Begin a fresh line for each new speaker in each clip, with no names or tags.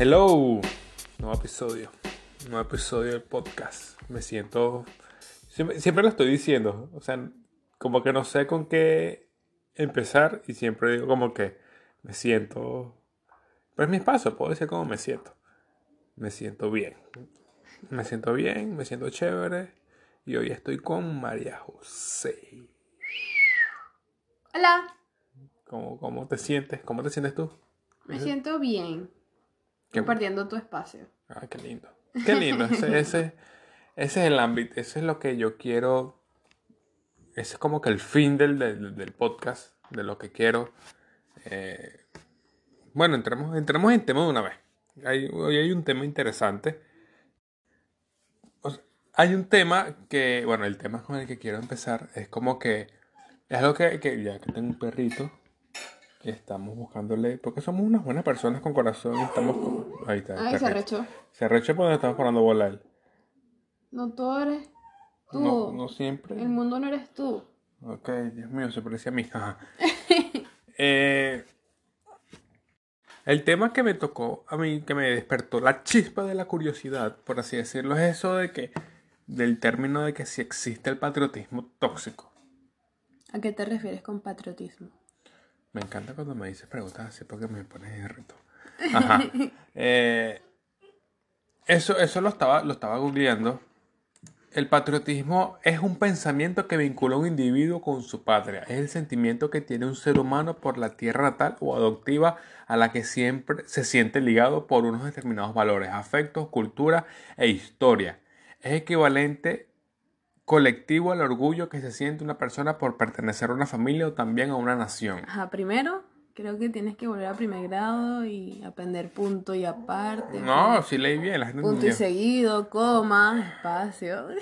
Hello, nuevo episodio, nuevo episodio del podcast. Me siento, siempre, siempre, lo estoy diciendo, o sea, como que no sé con qué empezar y siempre digo como que me siento, pero es mi espacio, puedo decir cómo me siento. Me siento bien, me siento bien, me siento chévere y hoy estoy con María José.
Hola.
¿Cómo, cómo te sientes? ¿Cómo te sientes tú?
Me siento bien. Compartiendo tu espacio.
Ah, qué lindo. Qué lindo. Ese, ese, es el ámbito. Ese es lo que yo quiero. Ese es como que el fin del, del, podcast. De lo que quiero. Eh, bueno, entremos, entremos en tema de una vez. hoy hay un tema interesante. hay un tema que, bueno, el tema con el que quiero empezar es como que es algo que, que ya que tengo un perrito, estamos buscándole, porque somos unas buenas personas con corazón y estamos Ahí está.
Ay, se arrechó.
Se arrechó porque estamos parando bola él.
No, tú eres tú.
No, no siempre.
El mundo no eres tú.
Ok, Dios mío, se parece a mí. eh, el tema que me tocó a mí, que me despertó la chispa de la curiosidad, por así decirlo, es eso de que, del término de que si existe el patriotismo tóxico.
¿A qué te refieres con patriotismo?
Me encanta cuando me dices preguntas así porque me pones en reto. Ajá. Eh, eso, eso lo estaba, lo estaba googleando. El patriotismo es un pensamiento que vincula a un individuo con su patria. Es el sentimiento que tiene un ser humano por la tierra natal o adoptiva a la que siempre se siente ligado por unos determinados valores, afectos, cultura e historia. Es equivalente colectivo al orgullo que se siente una persona por pertenecer a una familia o también a una nación.
Ajá, primero creo que tienes que volver a primer grado y aprender punto y aparte.
No, sí leí bien. La
punto y seguido, coma, espacio.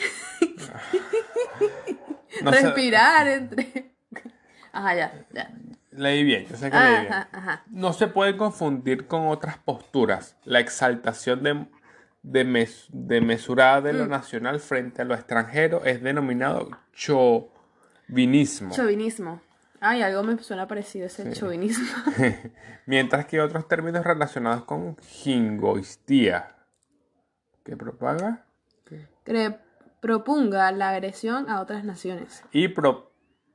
Respirar entre... Ajá, ya, ya.
Leí bien, yo sé que leí bien. No se puede confundir con otras posturas. La exaltación de de, mes, de mesurada de lo mm. nacional frente a lo extranjero es denominado chauvinismo.
Chauvinismo. Ay, algo me suena parecido ese chauvinismo.
Mientras que otros términos relacionados con jingoistía. ¿Qué propaga?
Que propunga la agresión a otras naciones.
Y pro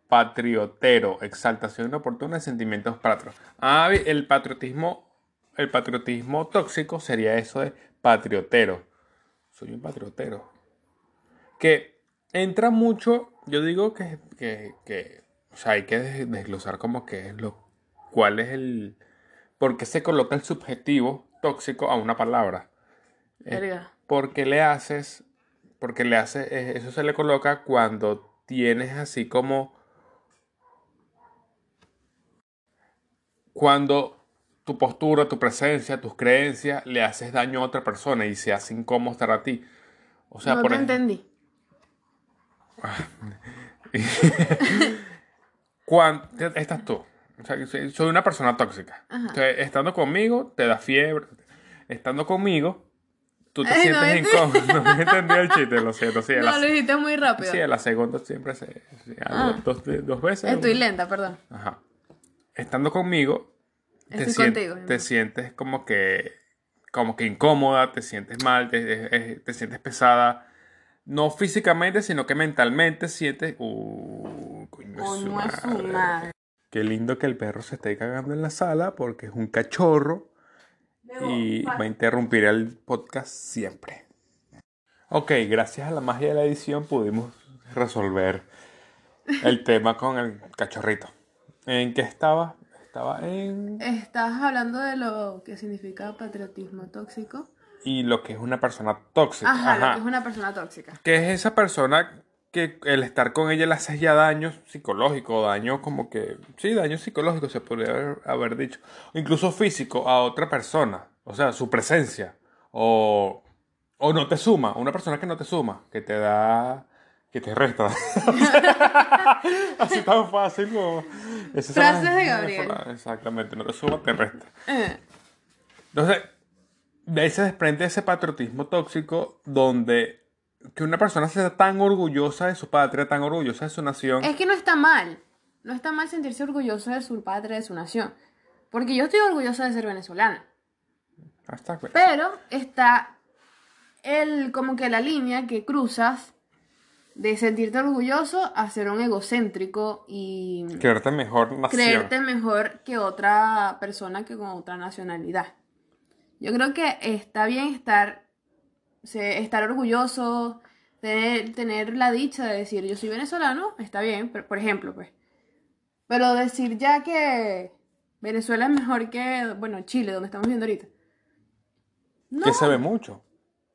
patriotero, exaltación inoportuna de sentimientos patrios. Ah, el patriotismo, el patriotismo tóxico sería eso de patriotero. Soy un patriotero. Que entra mucho, yo digo que, que, o sea, hay que desglosar como que es lo, cuál es el, por qué se coloca el subjetivo tóxico a una palabra. porque le haces, porque le haces, eso se le coloca cuando tienes así como, cuando tu postura, tu presencia, tus creencias le haces daño a otra persona y se hace incómodo estar a ti.
O sea, no por te entendí.
Cuando estás tú. O sea, soy una persona tóxica. estando conmigo, te da fiebre. Estando conmigo, tú te sientes incómodo. No me entendí el chiste, lo siento. Sí,
no, lo dijiste muy rápido.
Sí, la segunda siempre se. Ah. dos, dos, veces.
Estoy lenta, perdón.
Ajá. Estando conmigo, te, sientes, te sientes como que, como que incómoda, te sientes mal, te, te, sientes pesada. No físicamente, sino que mentalmente sientes. Uh, coño, Qué lindo que el perro se esté cagando en la sala porque es un cachorro y va a interrumpir el podcast siempre. Ok, gracias a la magia de la edición pudimos resolver el tema con el cachorrito. ¿En qué estaba? Estaba en...
Estás hablando de lo que significa patriotismo tóxico.
Y lo que es una persona tóxica.
Ajá, lo que es una persona tóxica.
Que es esa persona que el estar con ella le hace ya daño psicológico, daño como que... Sí, daño psicológico se podría haber, dicho. incluso físico a otra persona. O sea, su presencia. O, o no te suma. Una persona que no te suma. Que te da que te resta. Así tan fácil como...
Frases de Gabriel.
Exactamente, no te suma, te resta. Eh. Entonces, de ahí se desprende ese patriotismo tóxico donde que una persona sea tan orgullosa de su patria, tan orgullosa de su nación.
Es que no está mal. No está mal sentirse orgulloso de su patria, de su nación. Porque yo estoy orgullosa de ser venezolana. Pero está el, como que la línea que cruzas de sentirte orgulloso a ser un egocéntrico y
creerte mejor
creerte mejor que otra persona que con otra nacionalidad. Yo creo que está bien estar estar orgulloso, tener, tener la dicha de decir yo soy venezolano, está bien, pero, por ejemplo, pues. Pero decir ya que Venezuela es mejor que, bueno, Chile, donde estamos viendo ahorita.
Que se ve mucho.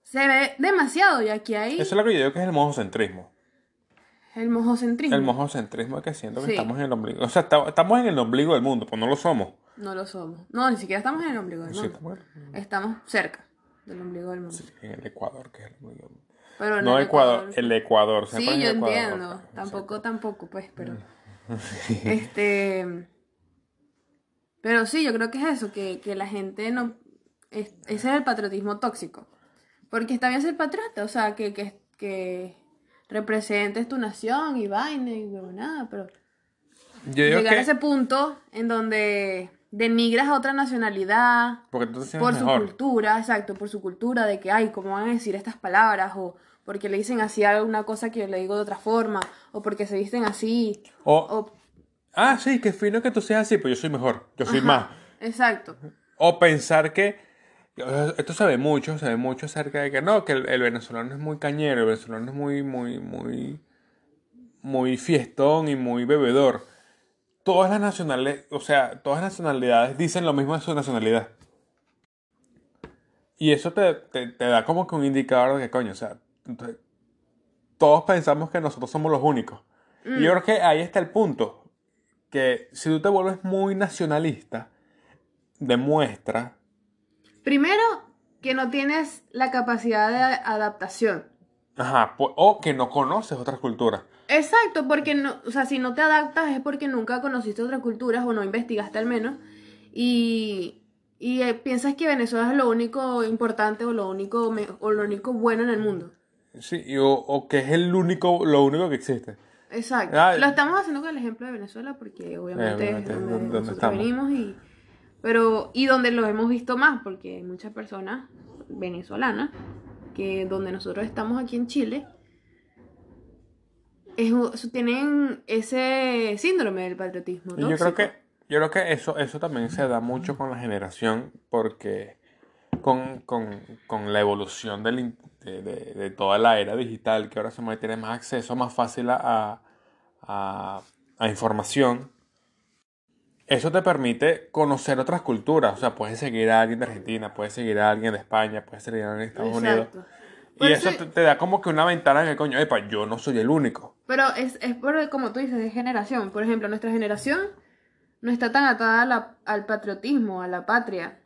Se ve demasiado y aquí hay...
Eso es lo que yo digo que es el mojocentrismo.
El mojocentrismo.
El mojocentrismo es que siento que estamos en el ombligo. O sea, estamos en el ombligo del mundo, pues no lo somos.
No lo somos. No, ni siquiera estamos en el ombligo del mundo. estamos, estamos cerca del ombligo del mundo. Sí,
en el Ecuador, que es el ombligo del mundo. Pero no Ecuador, el Ecuador.
Sí, yo entiendo. Tampoco, tampoco, pues, pero... este... Pero sí, yo creo que es eso, que, que la gente no... ese es el patriotismo tóxico. Porque está bien ser patriota, o sea, que, que, que representes tu nación y vaina y nada, pero... llegar a ese punto en donde denigras a otra nacionalidad
por
su cultura, exacto, por su cultura de que, ay, ¿cómo van a decir estas palabras? O porque le dicen así alguna cosa que yo le digo de otra forma, o porque se visten así.
O, ah, sí, que fino que tú seas así, pues yo soy mejor, yo soy más.
Exacto.
O pensar que, esto se ve mucho, se ve mucho acerca de que no, que el, venezolano es muy cañero, el venezolano es muy, muy, muy, muy fiestón y muy bebedor todas las nacionalidades, o sea, todas las nacionalidades dicen lo mismo de su nacionalidad. Y eso te, da como que un indicador de que, coño, o sea, todos pensamos que nosotros somos los únicos. Y yo creo que ahí está el punto. Que si tú te vuelves muy nacionalista, demuestra.
Primero, que no tienes la capacidad de adaptación.
Ajá, o que no conoces otras culturas.
Exacto, porque no, o sea, si no te adaptas es porque nunca conociste otras culturas o no investigaste al menos. Y, y eh, piensas que Venezuela es lo único importante o lo único, o lo único bueno en el mundo.
Sí, o, que es el único, lo único que existe.
Exacto. Ah, lo estamos haciendo con el ejemplo de Venezuela porque obviamente, es donde, nosotros venimos y, pero, y donde lo hemos visto más porque hay muchas personas venezolanas que donde nosotros estamos aquí en Chile tienen ese síndrome del patriotismo.
Yo creo que, yo creo que eso, eso también se da mucho con la generación, porque con, la evolución de, toda la era digital, que ahora se tiene más acceso más fácil a, a, información, eso te permite conocer otras culturas. O sea, puedes seguir a alguien de Argentina, puedes seguir a alguien de España, puedes seguir a alguien de Estados Unidos. Y eso te, da como que una ventana que coño, epa, yo no soy el único.
Pero es, es por, como tú dices, de generación. Por ejemplo, nuestra generación no está tan atada al patriotismo, a la patria.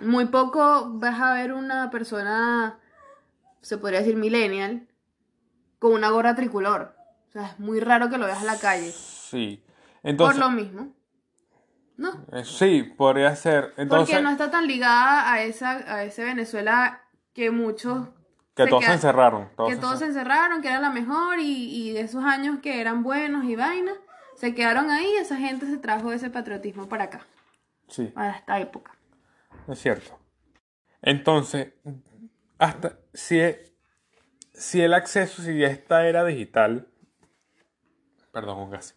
Muy poco vas a ver una persona, se podría decir millennial, con una gorra tricolor. O sea, es muy raro que lo veas a la calle.
Sí.
Entonces, por lo mismo. ¿No?
Eh, sí, podría ser. Entonces,
Porque no está tan ligada a, esa, a ese Venezuela que muchos
que todos se encerraron.
que todos se encerraron, que era la mejor y, y, de esos años que eran buenos y vainas, se quedaron ahí y esa gente se trajo ese patriotismo para acá.
Sí.
Para esta época.
Es cierto. Entonces, hasta si, si el acceso, si esta era digital, perdón, un gas,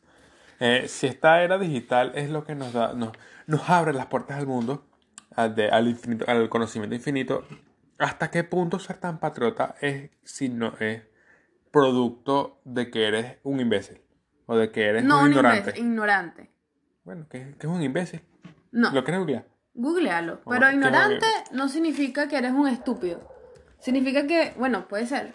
eh, si esta era digital es lo que nos da, nos, nos abre las puertas al mundo, al, de, al, infinito, al conocimiento infinito, ¿Hasta qué punto ser tan patriota es si no es producto de que eres un imbécil? O de que eres un ignorante.
ignorante.
Bueno, ¿qué, es un imbécil?
No.
¿Lo quieres googlear?
Googlealo. Pero ignorante no significa que eres un estúpido. Significa que, bueno, puede ser.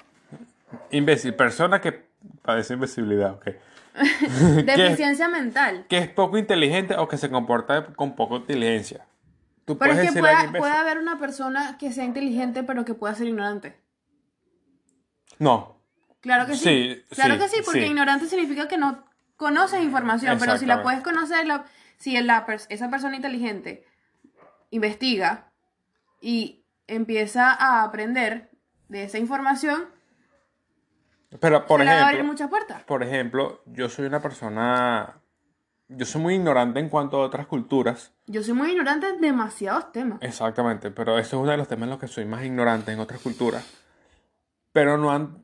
Imbécil, persona que padece invisibilidad, ok.
Deficiencia mental.
Que es poco inteligente o que se comporta con poca inteligencia.
pero es que puede, haber una persona que sea inteligente pero que pueda ser ignorante.
No.
Claro que sí. claro que sí, porque ignorante significa que no conoces información, pero si la puedes conocer, si esa persona inteligente investiga y empieza a aprender de esa información,
pero por ejemplo,
le va a abrir muchas puertas.
Por ejemplo, yo soy una persona yo soy muy ignorante en cuanto a otras culturas.
Yo soy muy ignorante en demasiados temas.
Exactamente, pero eso es uno de los temas en los que soy más ignorante en otras culturas. Pero no han,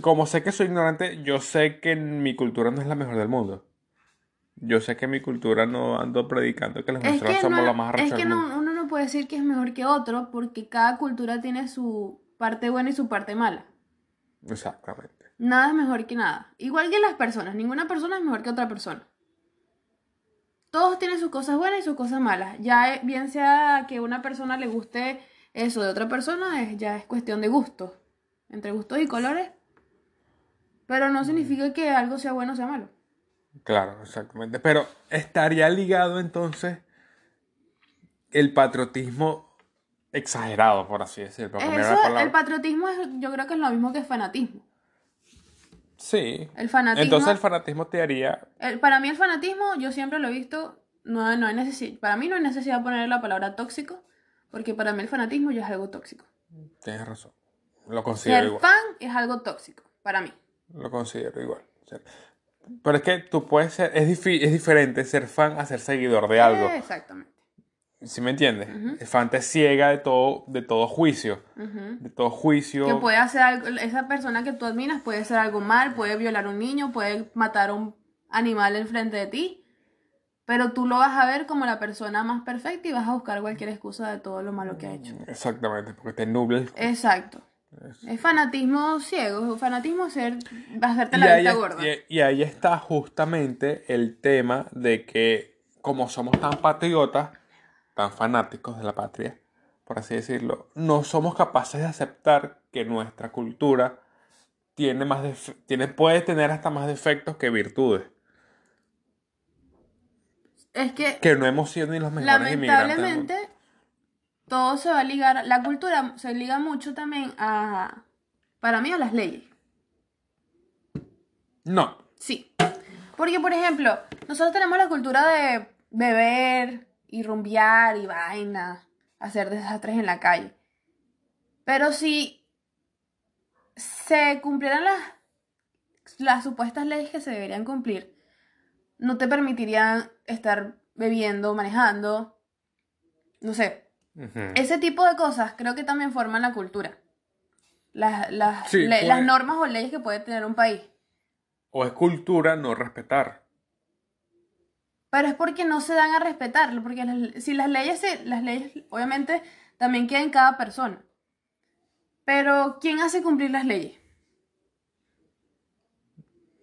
como sé que soy ignorante, yo sé que mi cultura no es la mejor del mundo. Yo sé que mi cultura no ando predicando que los venezolanos somos
la más Es que uno no puede decir que es mejor que otro porque cada cultura tiene su parte buena y su parte mala.
Exactamente.
Nada es mejor que nada. Igual que las personas. Ninguna persona es mejor que otra persona. Todos tienen sus cosas buenas y sus cosas malas. Ya eh, bien sea que una persona le guste eso de otra persona, es, ya es cuestión de gustos. Entre gustos y colores. Pero no significa que algo sea bueno o sea malo.
Claro, exactamente. Pero estaría ligado entonces el patriotismo exagerado, por así decirlo.
el patriotismo yo creo que es lo mismo que el fanatismo.
Sí. El fanatismo. Entonces el fanatismo te haría.
para mí el fanatismo, yo siempre lo he visto, no, no hay necesidad, para mí no hay necesidad de poner la palabra tóxico, porque para mí el fanatismo ya es algo tóxico.
Tienes razón. Lo considero
Ser fan es algo tóxico, para mí.
Lo considero igual. Pero es que tú puedes ser, es, es diferente ser fan a ser seguidor de algo.
exactamente.
¿Sí me entiendes? El fan te ciega de todo, de todo juicio. De todo juicio.
Que puede hacer algo, esa persona que tú admiras puede hacer algo mal, puede violar a un niño, puede matar a un animal enfrente de ti. Pero tú lo vas a ver como la persona más perfecta y vas a buscar cualquier excusa de todo lo malo que ha hecho.
Exactamente, porque te nubla
Exacto. Es fanatismo ciego, es fanatismo ser, hacerte la vista gorda.
Y, y, ahí está justamente el tema de que, como somos tan patriotas, tan fanáticos de la patria, por así decirlo, no somos capaces de aceptar que nuestra cultura tiene más tiene, puede tener hasta más defectos que virtudes.
Es que.
Que no hemos sido ni los mejores
Lamentablemente, todo se va a ligar, la cultura se liga mucho también a, para mí, a las leyes.
No.
Sí. Porque, por ejemplo, nosotros tenemos la cultura de beber y rumbear y vaina, hacer desastres en la calle. Pero si se cumplieran las, las supuestas leyes que se deberían cumplir, no te permitirían estar bebiendo, manejando, no sé, ese tipo de cosas creo que también forman la cultura. Las, las, las normas o leyes que puede tener un país.
O es cultura no respetar.
Pero es porque no se dan a respetar, porque si las leyes, las leyes obviamente también quedan en cada persona. Pero ¿quién hace cumplir las leyes?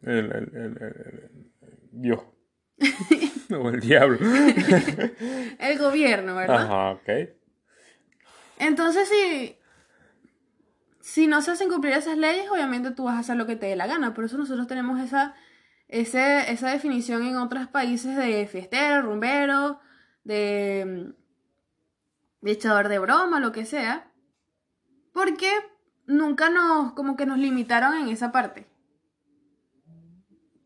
El, el, el, Dios. o el diablo.
el gobierno, ¿verdad?
Ajá, ok.
Entonces, si, si no se hacen cumplir esas leyes, obviamente tú vas a hacer lo que te dé la gana. Por eso nosotros tenemos esa, esa definición en otros países de fiestero, rumbero, de, de echador de broma, lo que sea. Porque nunca nos, como que nos limitaron en esa parte.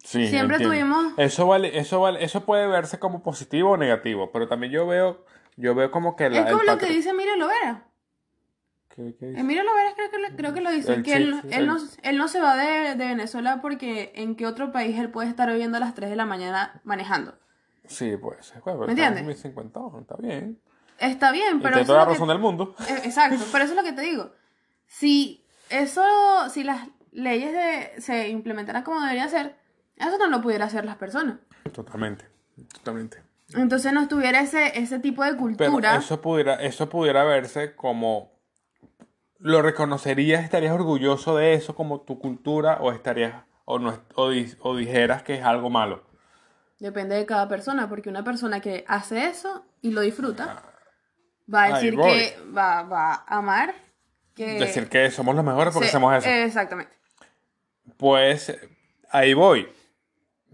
Sí, Siempre tuvimos. Eso vale, eso vale, eso puede verse como positivo o negativo, pero también yo veo yo veo como que
la, Es como lo que dice Emilio Lovera. ¿Qué, qué dice? Emilio Lovera creo que, creo que lo dice, que él, él, no, él, no, se va de, de, Venezuela porque en qué otro país él puede estar viviendo a las 3 de la mañana manejando.
Sí, pues.
¿Me entiendes?
está bien.
Está bien, pero...
Tiene toda la razón del mundo.
Eh, exacto, pero eso es lo que te digo. Si eso, si las leyes de, se implementaran como debería ser, eso no lo pudiera hacer las personas.
Totalmente, totalmente.
Entonces no estuviera ese, ese tipo de cultura.
eso pudiera, eso pudiera verse como. ¿Lo reconocerías? ¿Estarías orgulloso de eso como tu cultura? ¿O estarías. o, no, o, dijeras que es algo malo?
Depende de cada persona, porque una persona que hace eso y lo disfruta, va a decir que va, va, a amar. Que...
Decir que somos los mejores porque hacemos eso.
Exactamente.
Pues ahí voy.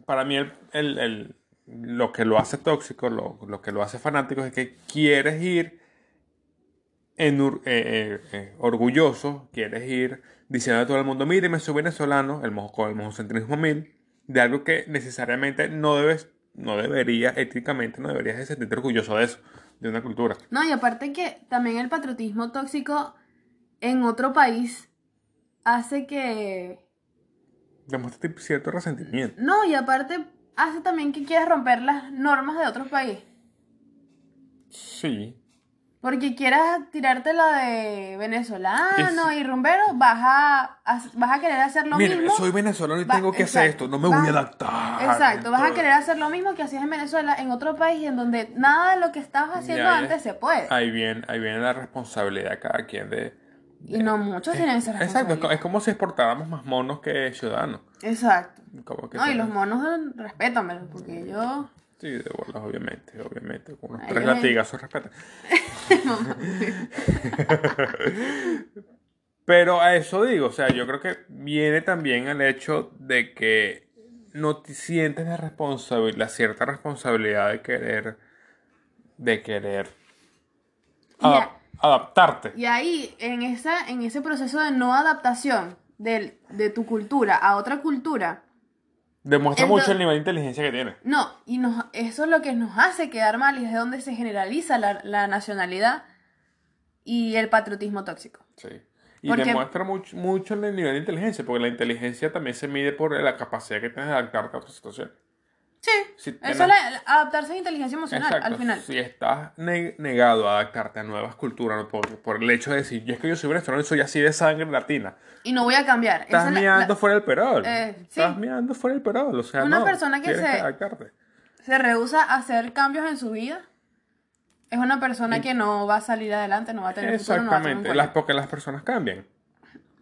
Para mí el lo que lo hace tóxico, lo, lo, que lo hace fanático es que quieres ir en, eh, eh, eh, orgulloso, quieres ir diciendo a todo el mundo, mire, me soy venezolano, el con el mojocentrismo mil, de algo que necesariamente no debes, no deberías, éticamente no deberías sentirte orgulloso de eso, de una cultura.
No, y aparte que también el patriotismo tóxico en otro país hace que...
Demuestra cierto resentimiento.
No, y aparte hace también que quieras romper las normas de otro país.
Sí.
Porque quieras tirarte la de venezolano y rumbero, vas a, vas a querer hacer lo
Mira,
mismo.
soy venezolano y tengo que hacer esto, no me voy a adaptar.
Exacto, vas a querer hacer lo mismo que hacías en Venezuela, en otro país en donde nada de lo que estabas haciendo antes se puede.
Ahí viene, ahí viene la responsabilidad de cada quien de...
y no muchos tienen esa
responsabilidad. Exacto, es como si exportáramos más monos que ciudadanos.
Exacto. no, y los monos, respétame, porque yo...
Sí, de bolas, obviamente, obviamente. Con unos tres latigazos respetan. Pero a eso digo, o sea, yo creo que viene también el hecho de que no te sientes la responsabilidad, la cierta responsabilidad de querer, de querer adaptarte.
Y ahí, en, esa, en ese proceso de no adaptación de, de tu cultura a otra cultura,
Demuestra mucho el nivel de inteligencia que tiene.
No, y nos, eso es lo que nos hace quedar mal y es de donde se generaliza la, nacionalidad y el patriotismo tóxico.
Sí. Y demuestra mucho, mucho el nivel de inteligencia, porque la inteligencia también se mide por la capacidad que tienes de adaptarte a otra situación.
Sí, eso es adaptarse a inteligencia emocional al final.
Si estás negado a adaptarte a nuevas culturas por, el hecho de decir, yo es que yo soy venezolano y soy así de sangre latina.
Y no voy a cambiar.
Estás mirando fuera del perol. Eh, estás mirando fuera del perol. O sea,
Una persona que se, se rehúsa a hacer cambios en su vida es una persona que no va a salir adelante, no va a tener
Exactamente, las, porque las personas cambian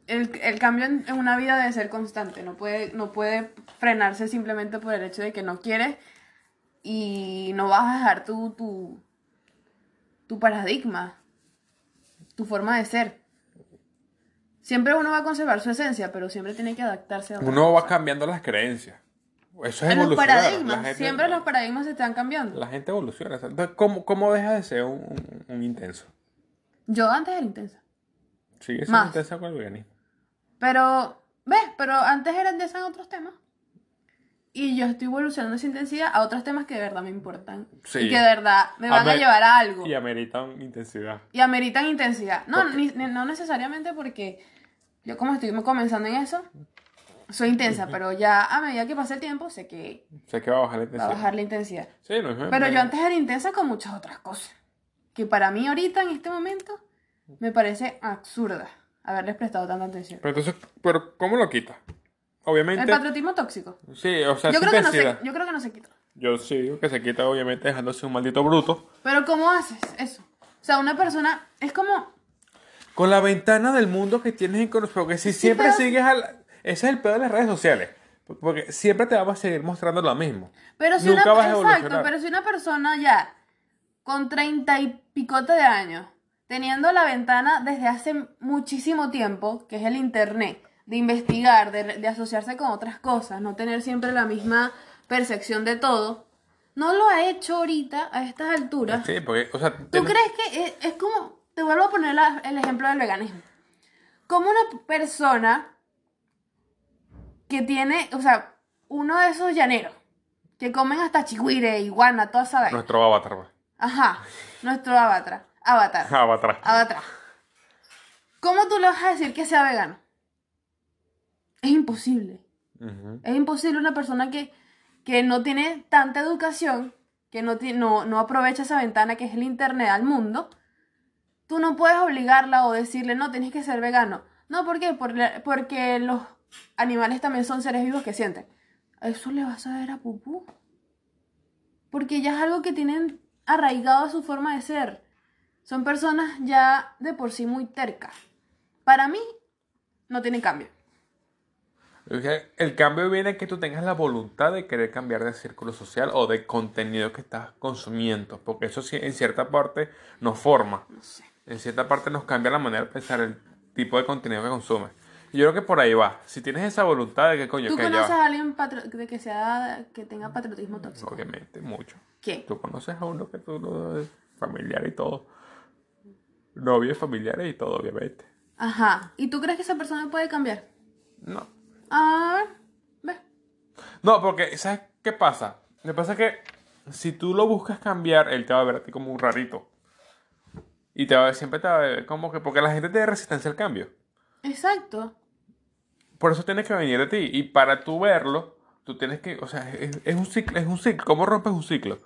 el, cambio en, una vida debe ser constante, no puede, no puede frenarse simplemente por el hecho de que no quieres y no vas a dejar tu, tu, tu paradigma, tu forma de ser. Siempre uno va a conservar su esencia, pero siempre tiene que adaptarse a
Uno va cambiando las creencias. Eso es
en los paradigmas, siempre los paradigmas se están cambiando.
La gente evoluciona. Entonces, ¿cómo, cómo deja de ser un, un, intenso?
Yo antes era intensa.
Sigue siendo intensa con el veganismo.
Pero, ¿ves? Pero antes eran de esos otros temas. Y yo estoy evolucionando esa intensidad a otros temas que de verdad me importan. Y que de verdad me van a llevar a algo.
Y ameritan intensidad.
Y ameritan intensidad. No, no necesariamente porque yo como estoy comenzando en eso, soy intensa, pero ya a medida que pasa el tiempo sé que...
Sé que va a bajar la intensidad.
Va a bajar la intensidad.
Sí, no es
Pero yo antes era intensa con muchas otras cosas. Que para mí ahorita, en este momento, me parece absurda haberles prestado tanta atención.
Pero entonces, ¿pero ¿cómo lo quita? Obviamente.
El patriotismo tóxico.
Sí, o sea,
yo creo, que no se, yo creo que no se quita.
Yo sí digo que se quita, obviamente, dejándose un maldito bruto.
Pero ¿cómo haces eso? O sea, una persona es como.
Con la ventana del mundo que tienes en Porque si siempre sigues al. Ese es el peor de las redes sociales. Porque siempre te vamos a seguir mostrando lo mismo.
Pero si Nunca una, vas a Exacto, pero si una persona ya con treinta y picote de años teniendo la ventana desde hace muchísimo tiempo, que es el Internet, de investigar, de, asociarse con otras cosas, no tener siempre la misma percepción de todo, no lo ha hecho ahorita a estas alturas.
Sí, porque, o sea,
¿Tú crees que es, como, te vuelvo a poner el ejemplo del veganismo, como una persona que tiene, o sea, uno de esos llaneros, que comen hasta chigüire, iguana, toda esa
Nuestro avatar, pues.
Ajá, nuestro avatar. Avatar.
Avatar.
Avatar. ¿Cómo tú le vas a decir que sea vegano? Es imposible. Es imposible una persona que, que, no tiene tanta educación, que no, no, no aprovecha esa ventana que es el Internet al mundo. Tú no puedes obligarla o decirle, no, tienes que ser vegano. No, ¿por qué? Porque, los animales también son seres vivos que sienten. Eso le vas a ver a Pupú. Porque ya es algo que tienen arraigado a su forma de ser. Son personas ya de por sí muy tercas. Para mí, no tienen cambio.
El cambio viene en que tú tengas la voluntad de querer cambiar de círculo social o de contenido que estás consumiendo, porque eso en cierta parte nos forma. En cierta parte nos cambia la manera de pensar el tipo de contenido que consumes. Y yo creo que por ahí va. Si tienes esa voluntad de que coño
¿Tú conoces a alguien de que sea que tenga patriotismo tóxico?
Obviamente, mucho.
¿Quién?
Tú conoces a uno que tú no es familiar y todo novios, familiares y todo, obviamente.
Ajá. ¿Y tú crees que esa persona puede cambiar?
No.
Ah, ve.
No, porque, ¿sabes qué pasa? Me pasa que si tú lo buscas cambiar, él te va a ver a ti como un rarito. Y te va a ver, siempre te va a ver como que, porque la gente tiene resistencia al cambio.
Exacto.
Por eso tiene que venir de ti. Y para tú verlo, tú tienes que, o sea, es, un ciclo, es un ciclo. ¿Cómo rompes un ciclo?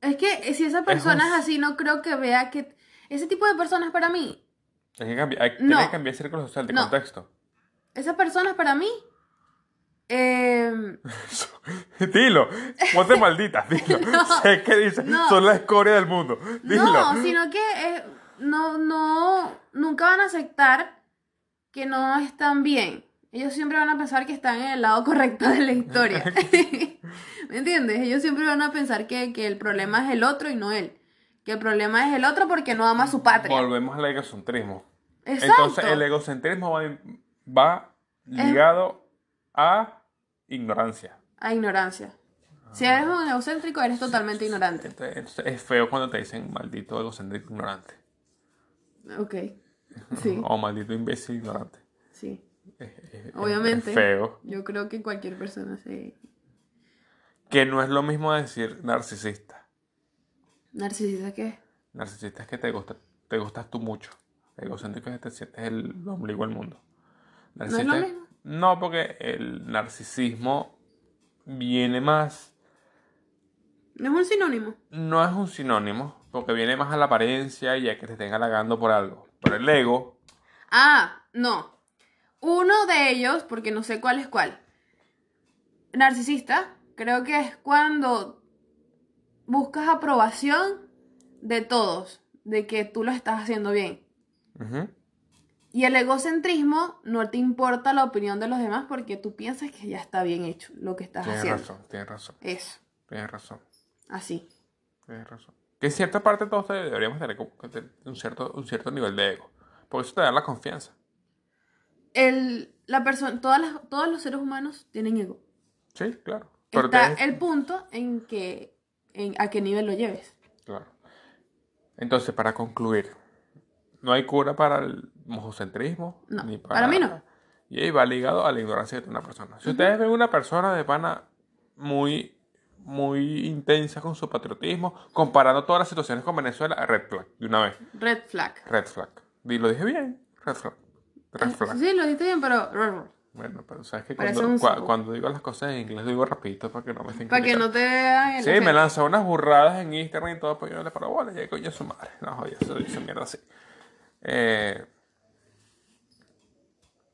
Es que si esa persona es, así, no creo que vea que ese tipo de personas para mí.
Hay que cambiar, hay, que cambiar círculo social de contexto.
Esas personas para mí. Eh...
dilo, ponte maldita, dilo. sé que dice, son la escoria del mundo. Dilo.
No, sino que eh, no, no, nunca van a aceptar que no están bien ellos siempre van a pensar que están en el lado correcto de la historia. ¿Me entiendes? Ellos siempre van a pensar que, el problema es el otro y no él. Que el problema es el otro porque no ama a su patria.
Volvemos al egocentrismo. Exacto. Entonces el egocentrismo va, ligado a ignorancia.
A ignorancia. Si eres un egocéntrico, eres totalmente ignorante.
Entonces, es feo cuando te dicen maldito egocéntrico ignorante.
Ok. Sí.
o maldito imbécil ignorante.
Sí. Obviamente. feo. Yo creo que cualquier persona se...
Que no es lo mismo decir narcisista.
¿Narcisista qué?
Narcisista es que te gusta, te gustas tú mucho. Egocéntrico es que te sientes el ombligo del mundo.
¿No es lo mismo?
No, porque el narcisismo viene más...
¿No es un sinónimo?
No es un sinónimo, porque viene más a la apariencia y a que te estén halagando por algo. Pero el ego...
Ah, no. Uno de ellos, porque no sé cuál es cuál, narcisista, creo que es cuando buscas aprobación de todos, de que tú lo estás haciendo bien. Y el egocentrismo no te importa la opinión de los demás porque tú piensas que ya está bien hecho lo que estás haciendo.
Tienes razón, tienes razón.
Eso.
Tienes razón.
Así.
Tienes razón. Que en cierta parte todos deberíamos tener un cierto, un cierto nivel de ego. Porque eso te da la confianza
el, la persona, todas las, todos los seres humanos tienen ego.
Sí, claro.
Está el punto en que, en, a qué nivel lo lleves.
Claro. Entonces, para concluir, no hay cura para el mojocentrismo.
No, ni para, mí no.
Y ahí va ligado a la ignorancia de una persona. Si ustedes ven una persona de pana muy, muy intensa con su patriotismo, comparando todas las situaciones con Venezuela, red flag, de una vez.
Red flag.
Red flag. Y lo dije bien, red flag.
Sí, lo diste bien, pero...
Bueno, pero sabes que cuando, cuando, digo las cosas en inglés digo rapidito para que no me estén
Para que no te vean
Sí, me lanzó unas burradas en Instagram y todo, pues yo no le paro bola, ya coño su madre. No, joder, eso dice mierda así. Eh,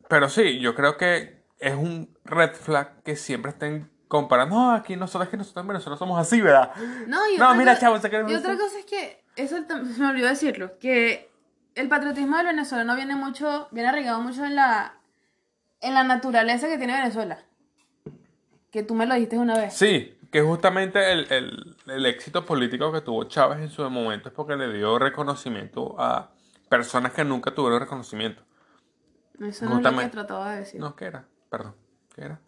pero sí, yo creo que es un red flag que siempre estén comparando. No, aquí nosotros, que nosotros en Venezuela somos así, ¿verdad?
No, y no mira, chavo, se Y otra cosa es que, eso se me olvidó decirlo, que el patriotismo del venezolano viene mucho, viene arraigado mucho en la, en la naturaleza que tiene Venezuela. Que tú me lo dijiste una vez.
Sí, que justamente el, éxito político que tuvo Chávez en su momento es porque le dio reconocimiento a personas que nunca tuvieron reconocimiento.
Eso no es lo que trataba de decir.
No, ¿qué era? Perdón, ¿qué era?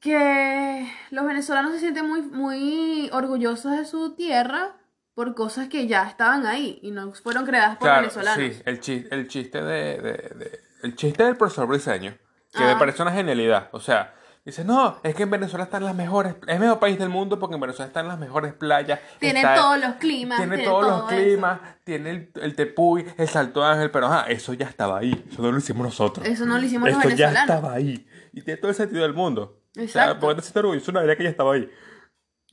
Que los venezolanos se sienten muy, muy orgullosos de su tierra por cosas que ya estaban ahí y no fueron creadas por venezolanos.
Sí, el chiste, el chiste de, el chiste del profesor Briseño, que me parece una genialidad. O sea, dice, no, es que en Venezuela están las mejores, es el mejor país del mundo porque en Venezuela están las mejores playas.
Tiene todos los climas.
Tiene, todos los climas, tiene el, el, Tepuy, el Salto Ángel, pero ajá, eso ya estaba ahí, eso no lo hicimos nosotros.
Eso no lo hicimos los venezolanos.
ya estaba ahí. Y tiene todo el sentido del mundo. Exacto. O sea, porque te orgulloso una idea que ya estaba ahí.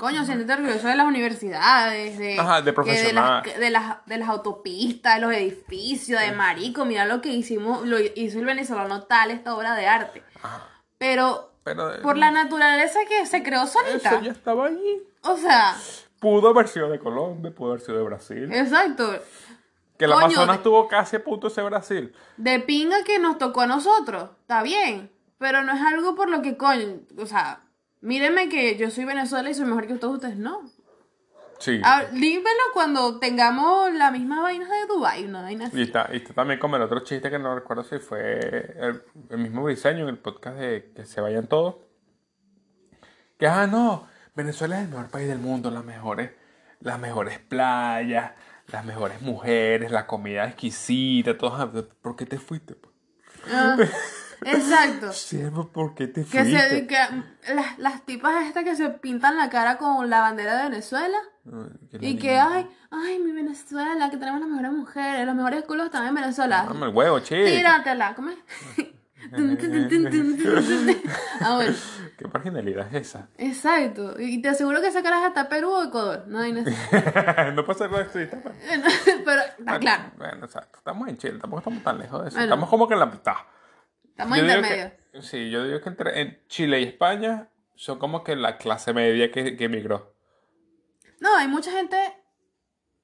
Coño, siéntete orgulloso de las universidades, de,
Ajá, de,
las, de, las, autopistas, de los edificios, de marico. Mira lo que hicimos, lo hizo el venezolano tal, esta obra de arte. Pero, por la naturaleza que se creó solita.
Eso ya estaba allí.
O sea.
Pudo haber sido de Colombia, pudo haber sido de Brasil.
Exacto.
Que el Amazonas estuvo casi a punto de ser Brasil.
De pinga que nos tocó a nosotros. Está bien. Pero no es algo por lo que, coño, o sea, Mírenme que yo soy Venezuela y soy mejor que todos ustedes, no.
Sí.
Ah, dímelo cuando tengamos la misma vaina de Dubai, una vaina así.
Y está, y está también como el otro chiste que no recuerdo si fue el, mismo diseño en el podcast de que se vayan todos. Que, ah, no, Venezuela es el mejor país del mundo, las mejores, las mejores playas, las mejores mujeres, la comida exquisita, todo. ¿Por qué te fuiste?
Ah. Exacto.
Siervo, ¿por qué te fuiste?
Que, las, las, tipas estas que se pintan la cara con la bandera de Venezuela. y que, ay, ay, mi Venezuela, que tenemos las mejores mujeres, los mejores culos están en Venezuela.
Dame el huevo, che.
Tíratela, ¿cómo es? ah, bueno.
¿Qué marginalidad es esa?
Exacto. Y te aseguro que sacarás hasta Perú o Ecuador. No, hay
no pasa nada
Pero está claro.
Bueno, exacto. Estamos en Chile, tampoco estamos tan lejos de eso. estamos como que en la mitad.
Estamos intermedios.
Sí, yo digo que entre en Chile y España son como que la clase media que, que emigró.
No, hay mucha gente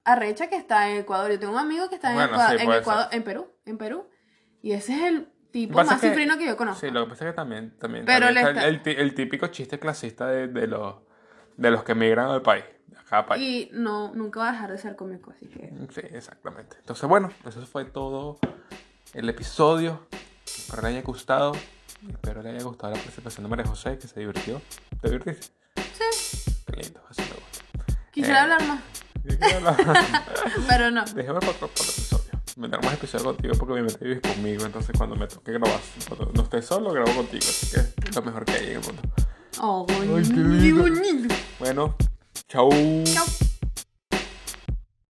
arrecha que está en Ecuador. Yo tengo un amigo que está en, Ecuador, en, Perú, en Perú. Y ese es el tipo más cifrino que yo conozco.
Sí, lo que pasa es que también, también, Pero el, típico chiste clasista de, de, los, de los que emigran al país. país.
Y no, nunca va a dejar de ser cómico, así que...
Sí, exactamente. Entonces, bueno, eso fue todo el episodio. Espero le haya gustado. Espero le haya gustado la presentación de María José, que se divirtió. ¿Te divertiste?
Sí.
Qué lindo, así me gusta.
Quisiera eh, hablar más. Pero no.
Déjame para otro, episodio. Vendrá más episodio contigo porque obviamente vives conmigo. Entonces cuando me toque grabar, cuando no estés solo, grabo contigo. Así que es lo mejor que hay en el mundo.
Oh, Ay, qué lindo.
Bueno, chau. Chau.